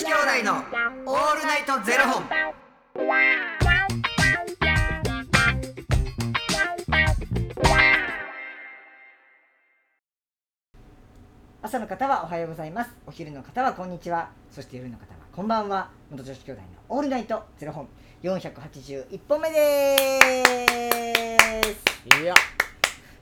子兄弟のオールナイトゼロ本。朝の方はおはようございます。お昼の方はこんにちは。そして夜の方はこんばんは。元女子兄弟のオールナイトゼロ本。481本目です。いや。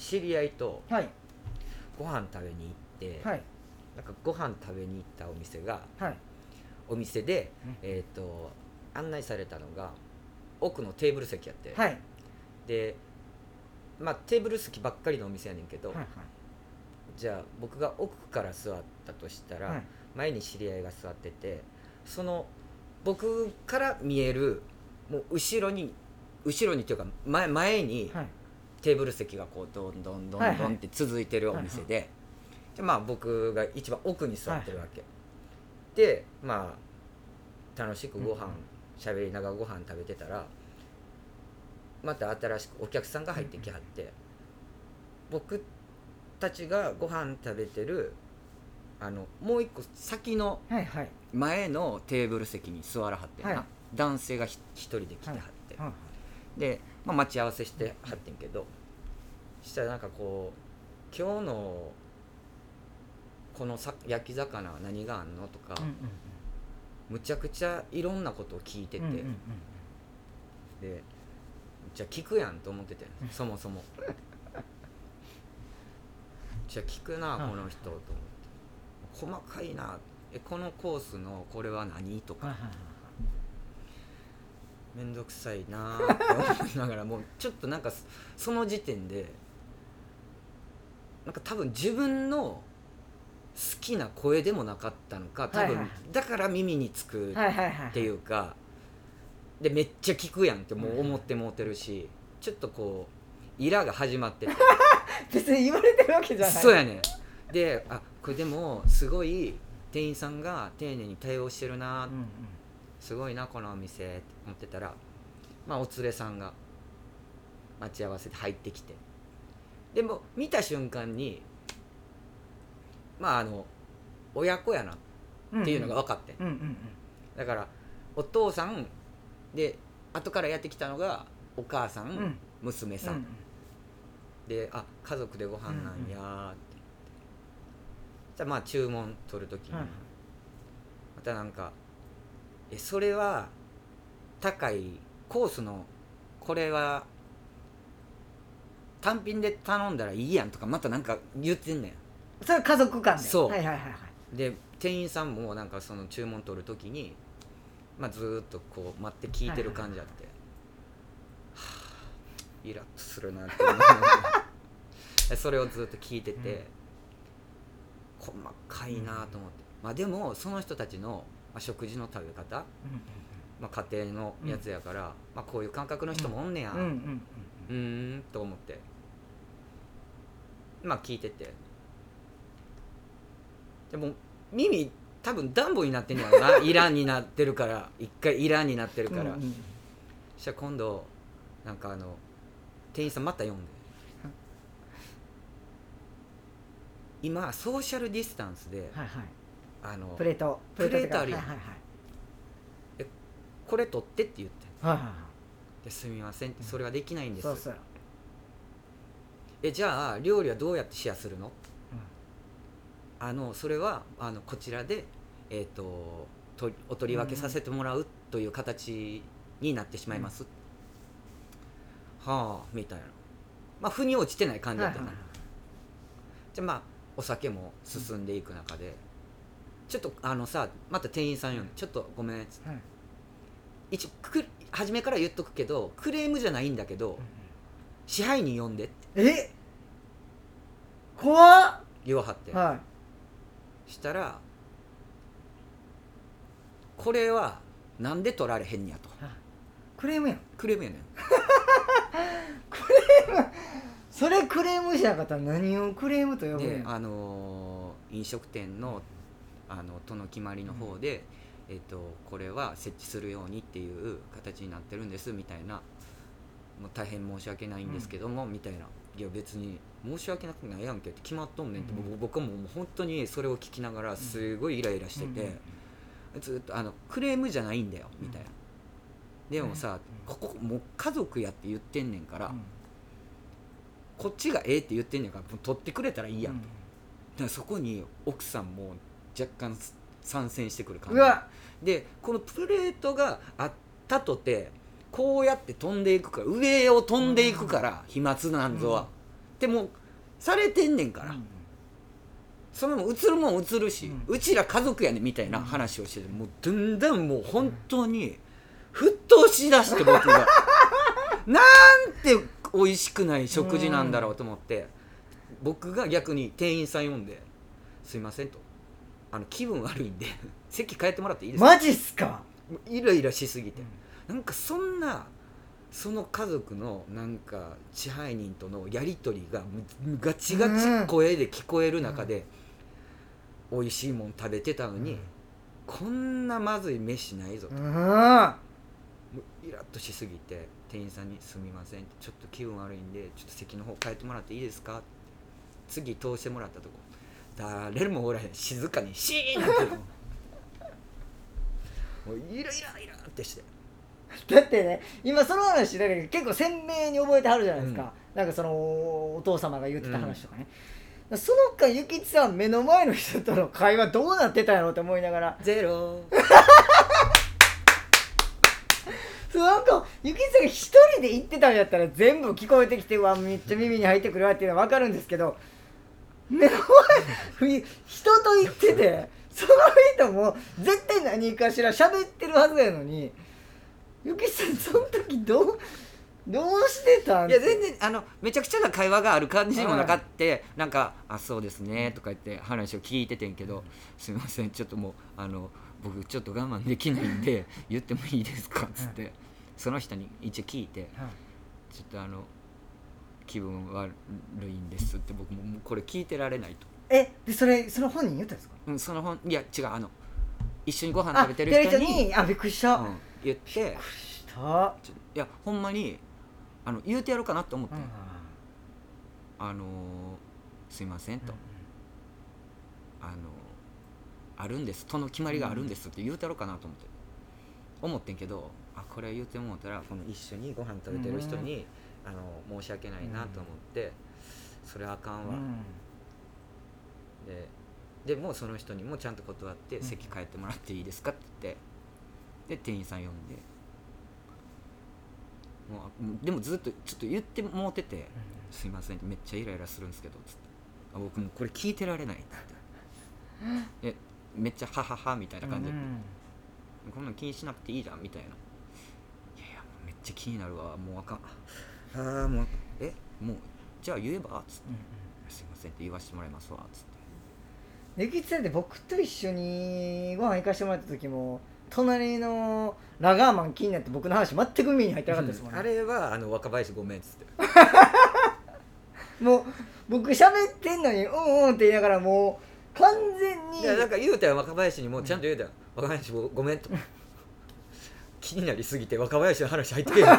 知り合いとはい。ご飯食べに行って、はい。なんかご飯食べに行ったお店がはい。お店で、うん。えっ、と案内されたのが奥のテーブル席やって、はい。でまあテーブル席ばっかりのお店やねんけど、はいはい。じゃあ僕が奥から座ったとしたら、はい。前に知り合いが座っててその僕から見えるもう後ろに後ろにというか前前に、はいテーブル席がこうどんどんどんはいはいどんって続いてるお店で、でまあ僕が一番奥に座ってるわけ、でまあ楽しくご飯喋りながらご飯食べてたらまた新しくお客さんが入ってきはって、僕たちがご飯食べてるあのもう一個先のはいはい。前のテーブル席に座らはってんな、はい。男性がひ一人で来てはって、はいで、まあ、待ち合わせしてはってんけどしたらなんかこう「今日のこのさ焼き魚は何があんの?」とか、むちゃくちゃいろんなことを聞いてて、でじゃあ聞くやんと思っててうん。そもそも。じゃあ聞くなはい。この人と思って。細かいなえこのコースのこれは何とか面倒くさいなーって思いながらもうちょっとなんかそその時点でなんか多分自分の好きな声でもなかったのか多分はいはい。だから耳につくっていうかでめっちゃ聞くやんってもう思ってもうてるしちょっとこうイラが始まってて。別に言われてるわけじゃない。そうやねん。であこれでもすごい店員さんが丁寧に対応してるなうんうんすごいなこのお店。って思ってたらまあお連れさんが待ち合わせで入ってきて。でも見た瞬間にまああの親子やなっていうのが分かって。ん、うん。うんうんだからお父さんで後からやってきたのがお母さん、うん。うん娘さん、うん。であ家族でご飯なんやーって、じゃあまあ注文取る時に、はいまたなんか「えそれは高いコースのこれは単品で頼んだらいいやん」とかまたなんか言ってんねそれは家族間で？そう。はいはいはいはい。んで店員さんもなんかその注文取る時に、まあ、ずーっとこう待って聞いてる感じあって、はあイラッとするなって思いながらそれをずっと聞いてて、細かいなと思って、まあでもその人たちの、まあ、食事の食べ方、うんまあ、家庭のやつやから、まあ、こういう感覚の人もおんねや、うん。うんうんうーんと思って。まあ聞いてて。でも耳多分暖房になってんねやろな。イランになってるから。一回イランになってるから、うんうんそしたら今度なんかあの店員さんまた読んで。今ソーシャルディスタンスではいはいあのプレート。プレートあるやん。はいはいこれ取ってって言ってはいはいはい。ですみませんそれはできないんです。そうそうえじゃあ料理はどうやってシェアするの、あのそれはあのこちらで、えー、ととお取り分けさせてもらうという形になってしまいます、はあみたいな。まあ腑に落ちてない感じだったな、はいはい。じゃあまあお酒も進んでいく中で、ちょっとあのさまた店員さんよ、ちょっとごめん。っつってはい一応く初めから言っとくけどクレームじゃないんだけど、支配人呼んでって。え？怖っ。言わはって、はしたらこれはなんで取られへんやと。クレームやん。クレームやねん。それクレームしなかったら何をクレームと呼ぶでん。やあのー飲食店のあの都の決まりの方で、えっとこれは設置するようにっていう形になってるんですみたいなもう大変申し訳ないんですけども、みたいな。いや別に申し訳なくないやんけって決まっとんねんって、うん。僕僕はもう本当にそれを聞きながらすごいイライラしてて、ずっとあのクレームじゃないんだよみたいな、でもさ、ここもう家族やって言ってんねんから、うん。こっちがええって言ってんねんからもう取ってくれたらいいやんと、うん。だからそこに奥さんも若干参戦してくる感うわ。でこのプレートがあったとてこうやって飛んでいくから上を飛んでいくから、飛沫なんぞは、うん。でもされてんねんから、その映るもん映るし、ううちら家族やねんみたいな話をしててもうだんだんもう本当に沸騰しだして僕が。なんて美味しくない食事なんだろうと思って、僕が逆に店員さん呼んで「すいません」と「あの気分悪いんで 席変えてもらっていいですか?」マジっすか？イライラしすぎて、なんかそんなその家族のなんか支配人とのやり取りがガチガチ声で聞こえる中で、美味しいもん食べてたのに、うん。こんなまずい飯ないぞと、うもんうイラッとしすぎて店員さんに「すみません」ちょっと気分悪いんでちょっと席の方変えてもらっていいですか?」次通してもらったとこ誰もおらへん静かにシーンなってもうイライライラってして。だってね今その話だけど結構鮮明に覚えてはるじゃないですか、なんかそのお父様が言ってた話とかね、その間ゆきちさん目の前の人との会話どうなってたんやろうって思いながら。ゼロ。そうなんかゆきちさんが一人で言ってたんやったら全部聞こえてきてうわめっちゃ耳に入ってくるわっていうのは分かるんですけど目の前人と言っててその人も絶対何かしら喋ってるはずやのにゆきさんその時どうどうしてたん？いや全然あのめちゃくちゃな会話がある感じにもなかって、なんか「あそうですね」とか言って話を聞いててんけど「すみませんちょっともうあの僕ちょっと我慢できないんで言ってもいいですか」っつって、その人に一応聞いて「ちょっとあの気分悪いんです」って僕もこれ聞いてられないと、えでそれその本人言ったんですか？うん、その本いや違うあの一緒にご飯あ食べてる人にあびっくりした、うん、言って。びっくりした、いやほんまにあの言うてやろうかなと思って、あのーすいませんと、あのーあるんです。との決まりがあるんですって言うたろうかなと思って。思ってんけどあこれ言うてもうたらこの一緒にご飯食べてる人に、あの申し訳ないなと思って、それあかんわ、ででもうその人にもちゃんと断って、うん。席変えてもらっていいですかって言ってで店員さん呼んで。もうでもずっとちょっと言ってもうてて、すいませんめっちゃイライラするんですけどつって。あ僕もうこれ聞いてられないって言っ めっちゃはははみたいな感じで、こんなん気にしなくていいじゃんみたいな。いやいやめっちゃ気になるわもうあかんああもうえもうじゃあ言えば？つって、すいませんって言わせてもらいますわつって。ゆきちさんって僕と一緒にご飯行かしてもらった時も隣のラガーマン気になって僕の話全く耳に入ってなかったですもんね、あれはあの若林ごめんっつって。もう僕喋ってんのにうんうんって言いながらもう完全に。いやなんか言うたよ若林にもちゃんと言うたよ、若林ごごめんと。気になりすぎて若林の話入ってけえへん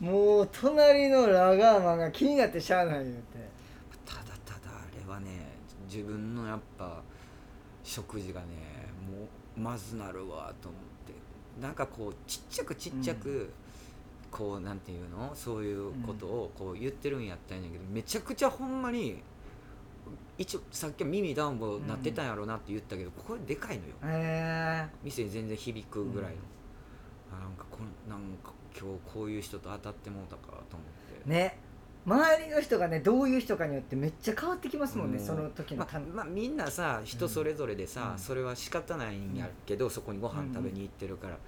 もう隣のラガーマンが気になってしゃあない言うて。ただただあれはね自分のやっぱ食事がねもうまずなるわと思って。なんかこうちっちゃくちっちゃく、こうなんていうの？そういうことをこう言ってるんやったんやけど、めちゃくちゃほんまに一応さっきは耳ダウンボなってたんやろうなって言ったけど、これでかいのよ。へえ店に全然響くぐらいの、あなんかこんなんか今日こういう人と当たってもうたかと思って。ね。周りの人がねどういう人かによってめっちゃ変わってきますもんね、うん。その時のまあまあ、みんなさ人それぞれでさ、うん。それは仕方ないんやけど、そこにご飯食べに行ってるから、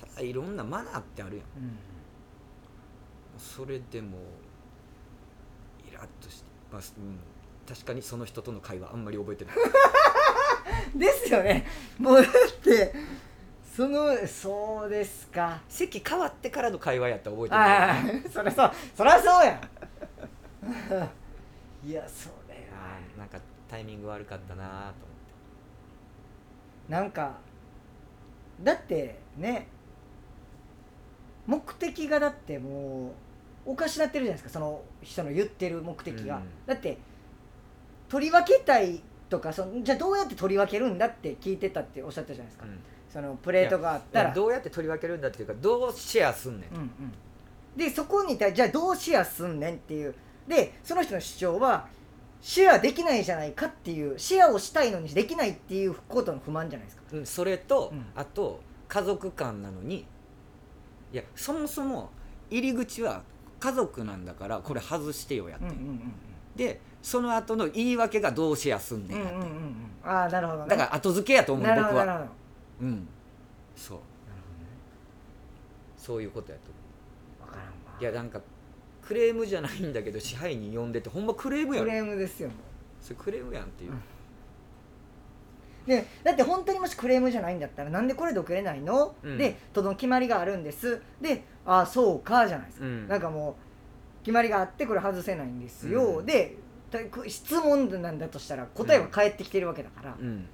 ただいろんなマナーってあるやん。うん。それでもイラッとして、まあうん、確かにその人との会話あんまり覚えてない。で すですよね。もうだってそのそうですか。席変わってからの会話やったら覚えてある。あ そりゃそうそりゃそうや いやそれは。なんかタイミング悪かったなと思って。なんかだってね目的がだってもうおかしなってるじゃないですか。その人の言ってる目的が、うん。だって取り分けたいとかそのじゃあどうやって取り分けるんだって聞いてたっておっしゃったじゃないですか、そのプレートがあったら。どうやって取り分けるんだっていうかどうシェアすんねんうんうん、でそこに対じゃあどうシェアすんねんっていう。でその人の主張はシェアできないじゃないかっていうシェアをしたいのにできないっていうことの不満じゃないですか。うんそれと、うん。あと家族間なのにいやそもそも入り口は家族なんだからこれ外してよやって、うんうんうんでその後の言い訳がどうシェアすんねやって、うんんうんうんうん。ああなるほどね。だから後付けやと思うなるほ僕はどなるほどうんそうそういうことやと思分からんわ。ういやなんかクレームじゃないんだけど支配人呼んでてほんまクレームやん。クレームですよ。それクレームやんっていう、うん。でだって本当にもしクレームじゃないんだったらなんでこれで受けれないの、うん。でとの決まりがあるんです。でああそうかじゃないですか、うん。なんかもう決まりがあってこれ外せないんですよ、うん。でた質問なんだとしたら答えは返ってきてるわけだから、うん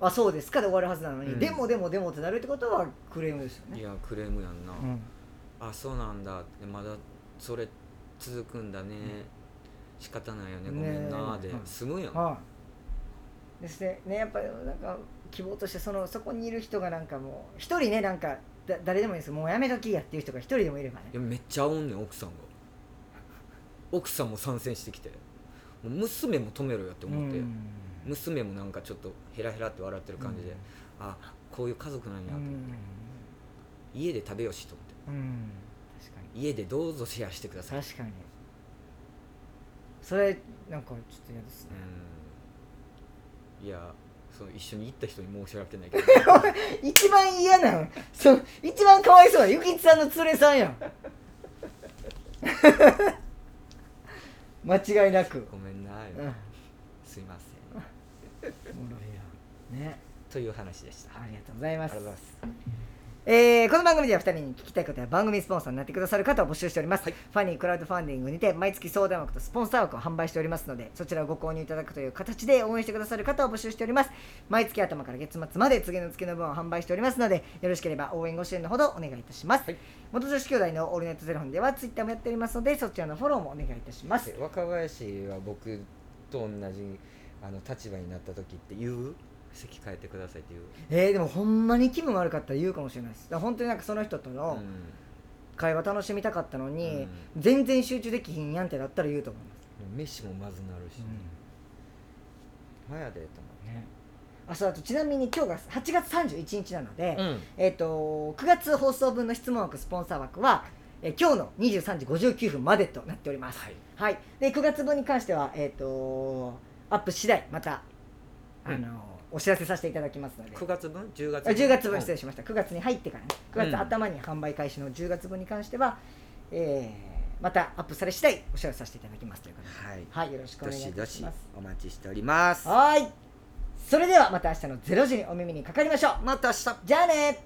あそうですかで終わるはずなのに、うん。でもでもでもってなるってことはクレームですよね。いやクレームやんな、うん。あそうなんだ。ってまだそれ続くんだね、仕方ないよね。ごめんな。でうん。済むやん、はい、ですね。ねやっぱりなんか希望としてそのそこにいる人がなんかもう一人ねなんかだ誰でもいいですもうやめときやっていう人が一人でもいればね。いやめっちゃおんねん奥さんが。奥さんも参戦してきて。もう娘も止めろよって思って、うん娘もなんかちょっとヘラヘラって笑ってる感じで、あこういう家族なんやと、うん。家で食べよしと思って。うん。確かに。家でどうぞシェアしてください。確かに。それなんかちょっと嫌ですね。うん。いやその一緒に行った人に申し訳ないけど。一番嫌なのそう一番かわいそうなゆきちさんの連れさんやん。間違いなく、ごめんな、うん、すいませんろいやね。という話でした。ありがとうございます。ありがとうございます。えーこの番組では2人に聞きたいことや番組スポンサーになってくださる方を募集しております、はい。ファニークラウドファンディングにて毎月相談枠とスポンサー枠を販売しておりますのでそちらをご購入いただくという形で応援してくださる方を募集しております。毎月頭から月末まで次の月の分を販売しておりますのでよろしければ応援ご支援のほどお願いいたします、はい。元女子兄弟のオールナイトゼロ本ではツイッターもやっておりますのでそちらのフォローもお願いいたします。若林は僕と同じあの立場になった時って言う席変えてくださいって言う、えー、でもほんまに気分悪かったら言うかもしれないです。だから本当になんかその人とのうん。会話楽しみたかったのに、全然集中できひんやんってなったら言うと思います飯もまずなるし、まやでとね、あそうあとちなみに今日が8月31日なので、思って、えっと9月放送分の質問枠スポンサー枠は、えー今日の23時59分までとなっております、はい。はい、で9月分に関しては、えっとアップ次第またあの、お知らせさせていただきますので。9月分？10月あ10月分うん。失礼しました。9月に入ってからね。9うん。月頭に販売開始の10月分に関しては、えーまたアップされ次第お知らせさせていただきますということで。はい。はいよろしくおど願いいしたどししますお待ちしております。はーい。それではまた明日の0時にお耳にかかりましょう。また明日。じゃあね